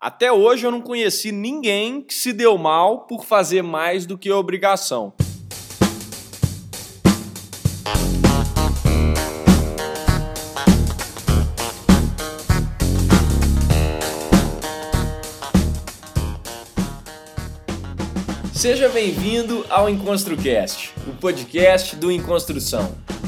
Até hoje eu não conheci ninguém que se deu mal por fazer mais do que obrigação. Seja bem-vindo ao EnconstruCast, o podcast do Enconstrução.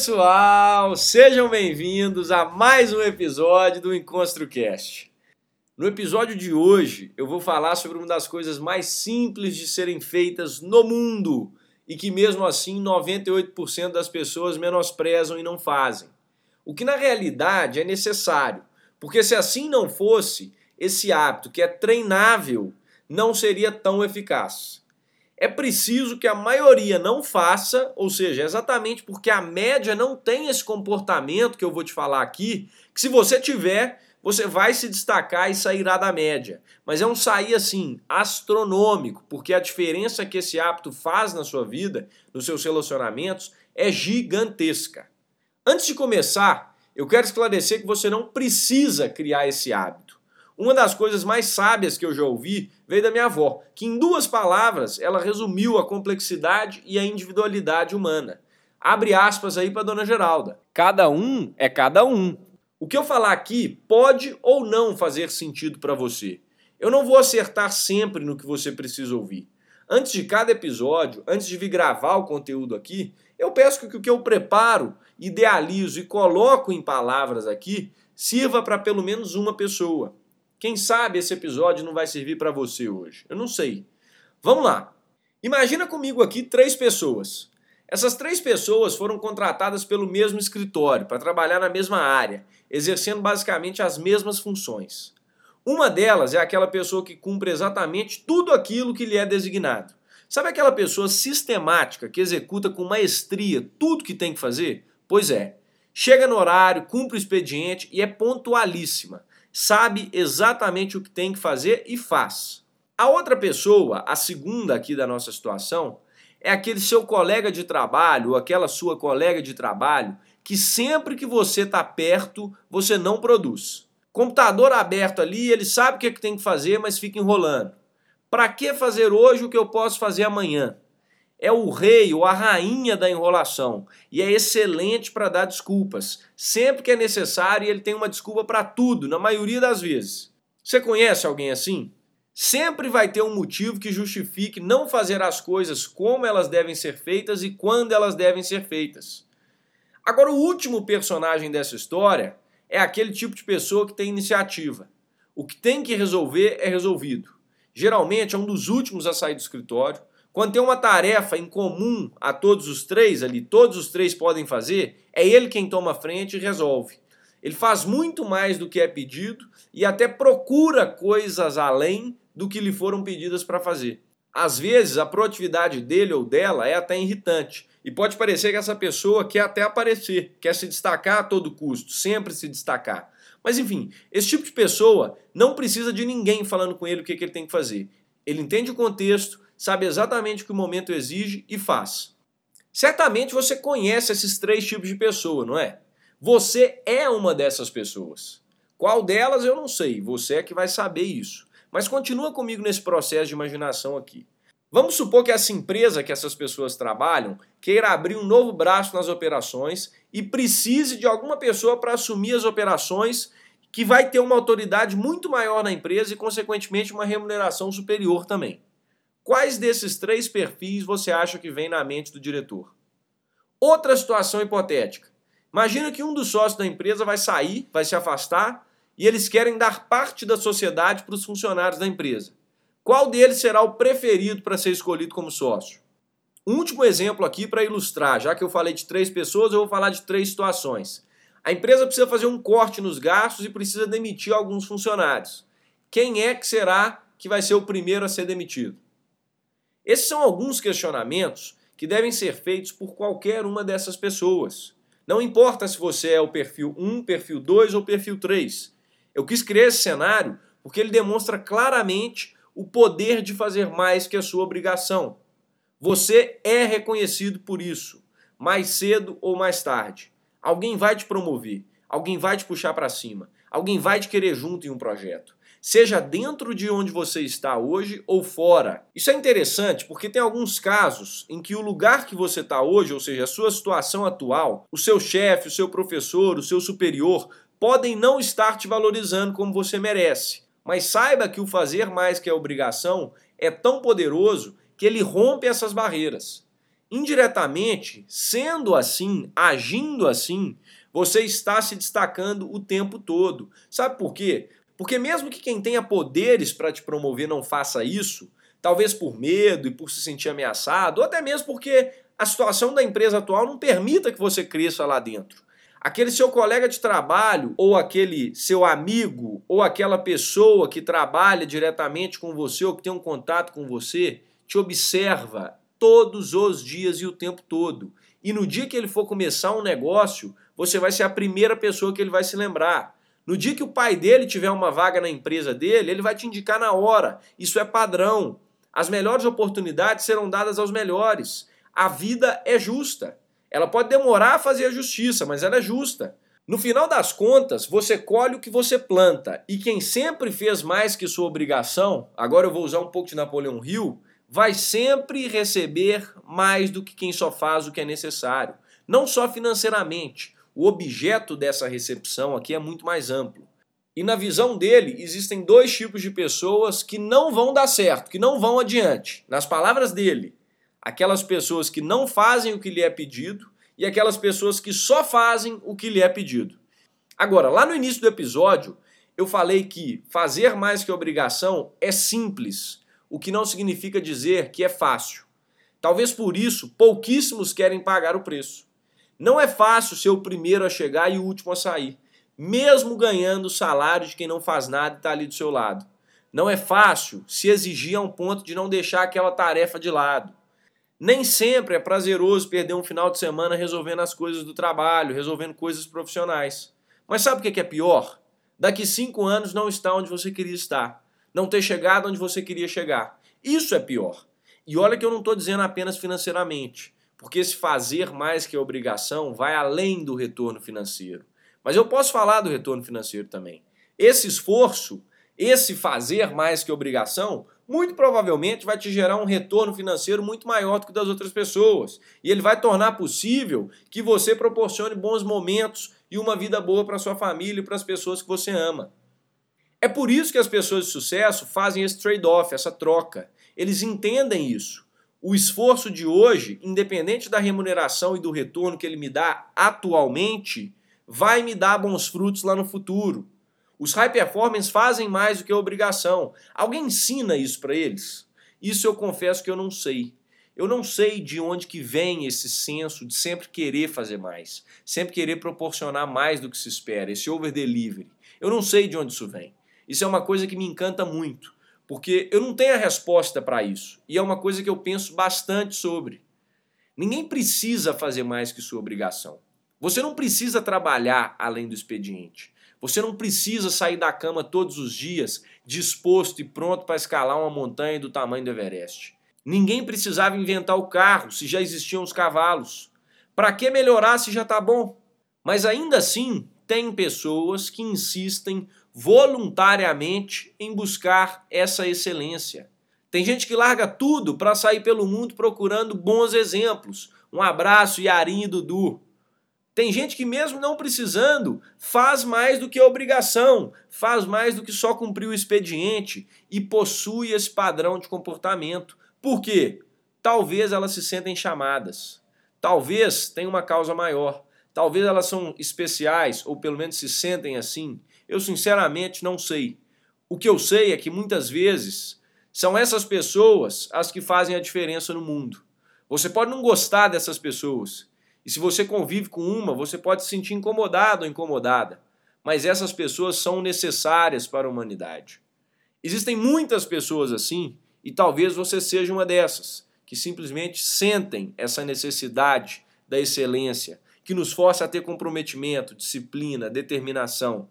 Pessoal, sejam bem-vindos a mais um episódio do EnconstruCast. No episódio de hoje eu vou falar sobre uma das coisas mais simples de serem feitas no mundo e que mesmo assim 98% das pessoas menosprezam e não fazem. O que na realidade é necessário, porque se assim não fosse, esse hábito que é treinável não seria tão eficaz é preciso que a maioria não faça, ou seja, exatamente porque a média não tem esse comportamento que eu vou te falar aqui, que se você tiver, você vai se destacar e sairá da média. Mas é um sair assim, astronômico, porque a diferença que esse hábito faz na sua vida, nos seus relacionamentos, é gigantesca. Antes de começar, eu quero esclarecer que você não precisa criar esse hábito. Uma das coisas mais sábias que eu já ouvi veio da minha avó, que em duas palavras ela resumiu a complexidade e a individualidade humana. Abre aspas aí para dona Geralda. Cada um é cada um. O que eu falar aqui pode ou não fazer sentido para você. Eu não vou acertar sempre no que você precisa ouvir. Antes de cada episódio, antes de vir gravar o conteúdo aqui, eu peço que o que eu preparo, idealizo e coloco em palavras aqui sirva para pelo menos uma pessoa. Quem sabe esse episódio não vai servir para você hoje? Eu não sei. Vamos lá. Imagina comigo aqui três pessoas. Essas três pessoas foram contratadas pelo mesmo escritório para trabalhar na mesma área, exercendo basicamente as mesmas funções. Uma delas é aquela pessoa que cumpre exatamente tudo aquilo que lhe é designado. Sabe aquela pessoa sistemática que executa com maestria tudo que tem que fazer? Pois é. Chega no horário, cumpre o expediente e é pontualíssima sabe exatamente o que tem que fazer e faz. A outra pessoa, a segunda aqui da nossa situação, é aquele seu colega de trabalho ou aquela sua colega de trabalho que sempre que você está perto, você não produz. Computador aberto ali, ele sabe o que, é que tem que fazer, mas fica enrolando. Para que fazer hoje o que eu posso fazer amanhã? É o rei ou a rainha da enrolação e é excelente para dar desculpas. Sempre que é necessário, ele tem uma desculpa para tudo, na maioria das vezes. Você conhece alguém assim? Sempre vai ter um motivo que justifique não fazer as coisas como elas devem ser feitas e quando elas devem ser feitas. Agora, o último personagem dessa história é aquele tipo de pessoa que tem iniciativa. O que tem que resolver é resolvido. Geralmente é um dos últimos a sair do escritório, quando tem uma tarefa em comum a todos os três ali, todos os três podem fazer, é ele quem toma frente e resolve. Ele faz muito mais do que é pedido e até procura coisas além do que lhe foram pedidas para fazer. Às vezes, a proatividade dele ou dela é até irritante e pode parecer que essa pessoa quer até aparecer, quer se destacar a todo custo, sempre se destacar. Mas enfim, esse tipo de pessoa não precisa de ninguém falando com ele o que, que ele tem que fazer. Ele entende o contexto, sabe exatamente o que o momento exige e faz. Certamente você conhece esses três tipos de pessoa, não é? Você é uma dessas pessoas. Qual delas eu não sei, você é que vai saber isso. Mas continua comigo nesse processo de imaginação aqui. Vamos supor que essa empresa que essas pessoas trabalham queira abrir um novo braço nas operações e precise de alguma pessoa para assumir as operações que vai ter uma autoridade muito maior na empresa e, consequentemente, uma remuneração superior também. Quais desses três perfis você acha que vem na mente do diretor? Outra situação hipotética. Imagina que um dos sócios da empresa vai sair, vai se afastar e eles querem dar parte da sociedade para os funcionários da empresa. Qual deles será o preferido para ser escolhido como sócio? Um último exemplo aqui para ilustrar, já que eu falei de três pessoas, eu vou falar de três situações. A empresa precisa fazer um corte nos gastos e precisa demitir alguns funcionários. Quem é que será que vai ser o primeiro a ser demitido? Esses são alguns questionamentos que devem ser feitos por qualquer uma dessas pessoas. Não importa se você é o perfil 1, perfil 2 ou perfil 3. Eu quis criar esse cenário porque ele demonstra claramente o poder de fazer mais que a sua obrigação. Você é reconhecido por isso, mais cedo ou mais tarde. Alguém vai te promover, alguém vai te puxar para cima, alguém vai te querer junto em um projeto seja dentro de onde você está hoje ou fora. Isso é interessante porque tem alguns casos em que o lugar que você está hoje, ou seja, a sua situação atual, o seu chefe, o seu professor, o seu superior, podem não estar te valorizando como você merece. Mas saiba que o fazer mais que a obrigação é tão poderoso que ele rompe essas barreiras. Indiretamente, sendo assim, agindo assim, você está se destacando o tempo todo. Sabe por quê? Porque mesmo que quem tenha poderes para te promover não faça isso, talvez por medo e por se sentir ameaçado, ou até mesmo porque a situação da empresa atual não permita que você cresça lá dentro. Aquele seu colega de trabalho, ou aquele seu amigo, ou aquela pessoa que trabalha diretamente com você ou que tem um contato com você, te observa todos os dias e o tempo todo. E no dia que ele for começar um negócio, você vai ser a primeira pessoa que ele vai se lembrar. No dia que o pai dele tiver uma vaga na empresa dele, ele vai te indicar na hora. Isso é padrão. As melhores oportunidades serão dadas aos melhores. A vida é justa. Ela pode demorar a fazer a justiça, mas ela é justa. No final das contas, você colhe o que você planta. E quem sempre fez mais que sua obrigação, agora eu vou usar um pouco de Napoleão Hill, vai sempre receber mais do que quem só faz o que é necessário. Não só financeiramente, o objeto dessa recepção aqui é muito mais amplo. E na visão dele, existem dois tipos de pessoas que não vão dar certo, que não vão adiante. Nas palavras dele, aquelas pessoas que não fazem o que lhe é pedido e aquelas pessoas que só fazem o que lhe é pedido. Agora, lá no início do episódio, eu falei que fazer mais que obrigação é simples, o que não significa dizer que é fácil. Talvez por isso pouquíssimos querem pagar o preço. Não é fácil ser o primeiro a chegar e o último a sair, mesmo ganhando o salário de quem não faz nada e está ali do seu lado. Não é fácil se exigir a um ponto de não deixar aquela tarefa de lado. Nem sempre é prazeroso perder um final de semana resolvendo as coisas do trabalho, resolvendo coisas profissionais. Mas sabe o que é pior? Daqui cinco anos não estar onde você queria estar. Não ter chegado onde você queria chegar. Isso é pior. E olha que eu não estou dizendo apenas financeiramente. Porque esse fazer mais que a obrigação vai além do retorno financeiro. Mas eu posso falar do retorno financeiro também. Esse esforço, esse fazer mais que obrigação, muito provavelmente vai te gerar um retorno financeiro muito maior do que das outras pessoas. E ele vai tornar possível que você proporcione bons momentos e uma vida boa para sua família e para as pessoas que você ama. É por isso que as pessoas de sucesso fazem esse trade-off, essa troca. Eles entendem isso o esforço de hoje, independente da remuneração e do retorno que ele me dá atualmente, vai me dar bons frutos lá no futuro. Os high performers fazem mais do que a obrigação. Alguém ensina isso para eles? Isso eu confesso que eu não sei. Eu não sei de onde que vem esse senso de sempre querer fazer mais, sempre querer proporcionar mais do que se espera, esse over delivery. Eu não sei de onde isso vem. Isso é uma coisa que me encanta muito porque eu não tenho a resposta para isso. E é uma coisa que eu penso bastante sobre. Ninguém precisa fazer mais que sua obrigação. Você não precisa trabalhar além do expediente. Você não precisa sair da cama todos os dias disposto e pronto para escalar uma montanha do tamanho do Everest. Ninguém precisava inventar o carro se já existiam os cavalos. Para que melhorar se já está bom? Mas ainda assim, tem pessoas que insistem voluntariamente em buscar essa excelência. Tem gente que larga tudo para sair pelo mundo procurando bons exemplos. Um abraço, Yarim e Dudu. Tem gente que, mesmo não precisando, faz mais do que obrigação, faz mais do que só cumprir o expediente e possui esse padrão de comportamento. Por quê? Talvez elas se sentem chamadas. Talvez tenha uma causa maior. Talvez elas são especiais, ou pelo menos se sentem assim. Eu sinceramente não sei. O que eu sei é que muitas vezes são essas pessoas as que fazem a diferença no mundo. Você pode não gostar dessas pessoas. E se você convive com uma, você pode se sentir incomodado ou incomodada. Mas essas pessoas são necessárias para a humanidade. Existem muitas pessoas assim, e talvez você seja uma dessas, que simplesmente sentem essa necessidade da excelência, que nos força a ter comprometimento, disciplina, determinação.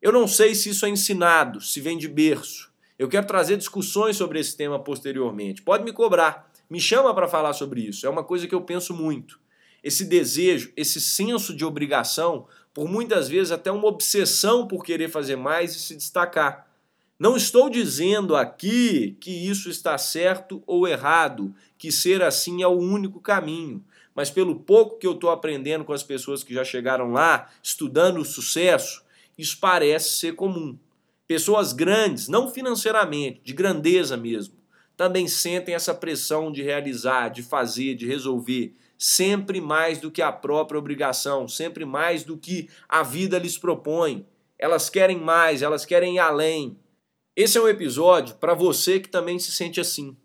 Eu não sei se isso é ensinado, se vem de berço. Eu quero trazer discussões sobre esse tema posteriormente. Pode me cobrar, me chama para falar sobre isso. É uma coisa que eu penso muito. Esse desejo, esse senso de obrigação, por muitas vezes até uma obsessão por querer fazer mais e se destacar. Não estou dizendo aqui que isso está certo ou errado, que ser assim é o único caminho. Mas pelo pouco que eu estou aprendendo com as pessoas que já chegaram lá, estudando o sucesso, isso parece ser comum. Pessoas grandes, não financeiramente, de grandeza mesmo, também sentem essa pressão de realizar, de fazer, de resolver, sempre mais do que a própria obrigação, sempre mais do que a vida lhes propõe. Elas querem mais, elas querem ir além. Esse é um episódio para você que também se sente assim.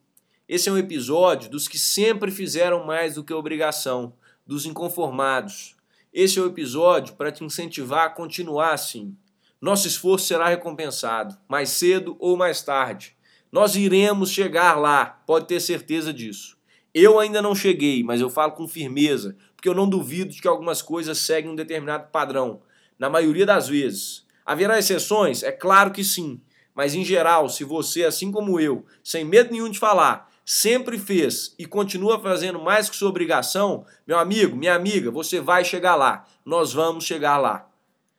Esse é um episódio dos que sempre fizeram mais do que obrigação, dos inconformados. Esse é o episódio para te incentivar a continuar assim. Nosso esforço será recompensado, mais cedo ou mais tarde. Nós iremos chegar lá, pode ter certeza disso. Eu ainda não cheguei, mas eu falo com firmeza, porque eu não duvido de que algumas coisas seguem um determinado padrão, na maioria das vezes. Haverá exceções? É claro que sim. Mas em geral, se você, assim como eu, sem medo nenhum de falar, sempre fez e continua fazendo mais que sua obrigação, meu amigo, minha amiga, você vai chegar lá. Nós vamos chegar lá.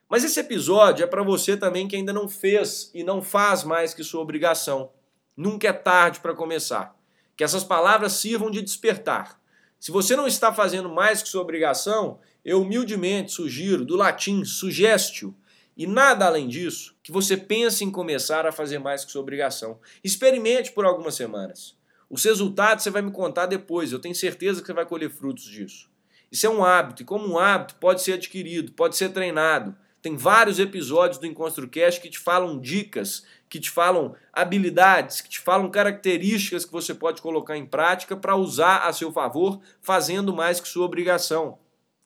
Mas esse episódio é para você também que ainda não fez e não faz mais que sua obrigação. Nunca é tarde para começar. Que essas palavras sirvam de despertar. Se você não está fazendo mais que sua obrigação, eu humildemente sugiro, do latim sugestio, e nada além disso, que você pense em começar a fazer mais que sua obrigação. Experimente por algumas semanas. Os resultados você vai me contar depois, eu tenho certeza que você vai colher frutos disso. Isso é um hábito, e como um hábito pode ser adquirido, pode ser treinado. Tem vários episódios do EnconstruCast que te falam dicas, que te falam habilidades, que te falam características que você pode colocar em prática para usar a seu favor, fazendo mais que sua obrigação.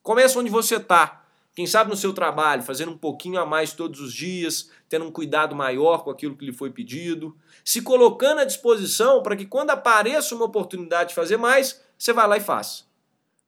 Começa onde você está. Quem sabe no seu trabalho, fazendo um pouquinho a mais todos os dias, tendo um cuidado maior com aquilo que lhe foi pedido, se colocando à disposição para que quando apareça uma oportunidade de fazer mais, você vai lá e faça.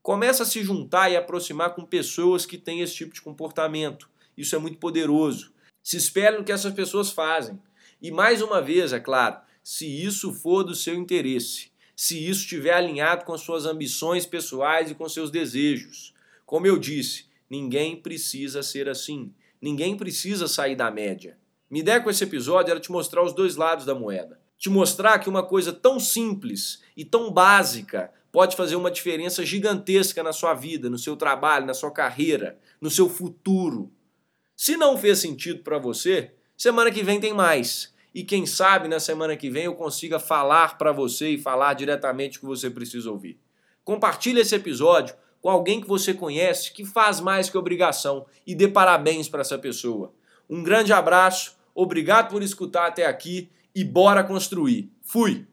Começa a se juntar e aproximar com pessoas que têm esse tipo de comportamento isso é muito poderoso. Se espere no que essas pessoas fazem. E mais uma vez, é claro, se isso for do seu interesse, se isso estiver alinhado com suas ambições pessoais e com seus desejos. Como eu disse, ninguém precisa ser assim. Ninguém precisa sair da média. Minha ideia com esse episódio era te mostrar os dois lados da moeda. Te mostrar que uma coisa tão simples e tão básica pode fazer uma diferença gigantesca na sua vida, no seu trabalho, na sua carreira, no seu futuro. Se não fez sentido para você, semana que vem tem mais. E quem sabe na semana que vem eu consiga falar para você e falar diretamente o que você precisa ouvir. Compartilhe esse episódio com alguém que você conhece que faz mais que obrigação e dê parabéns para essa pessoa. Um grande abraço, obrigado por escutar até aqui e bora construir. Fui!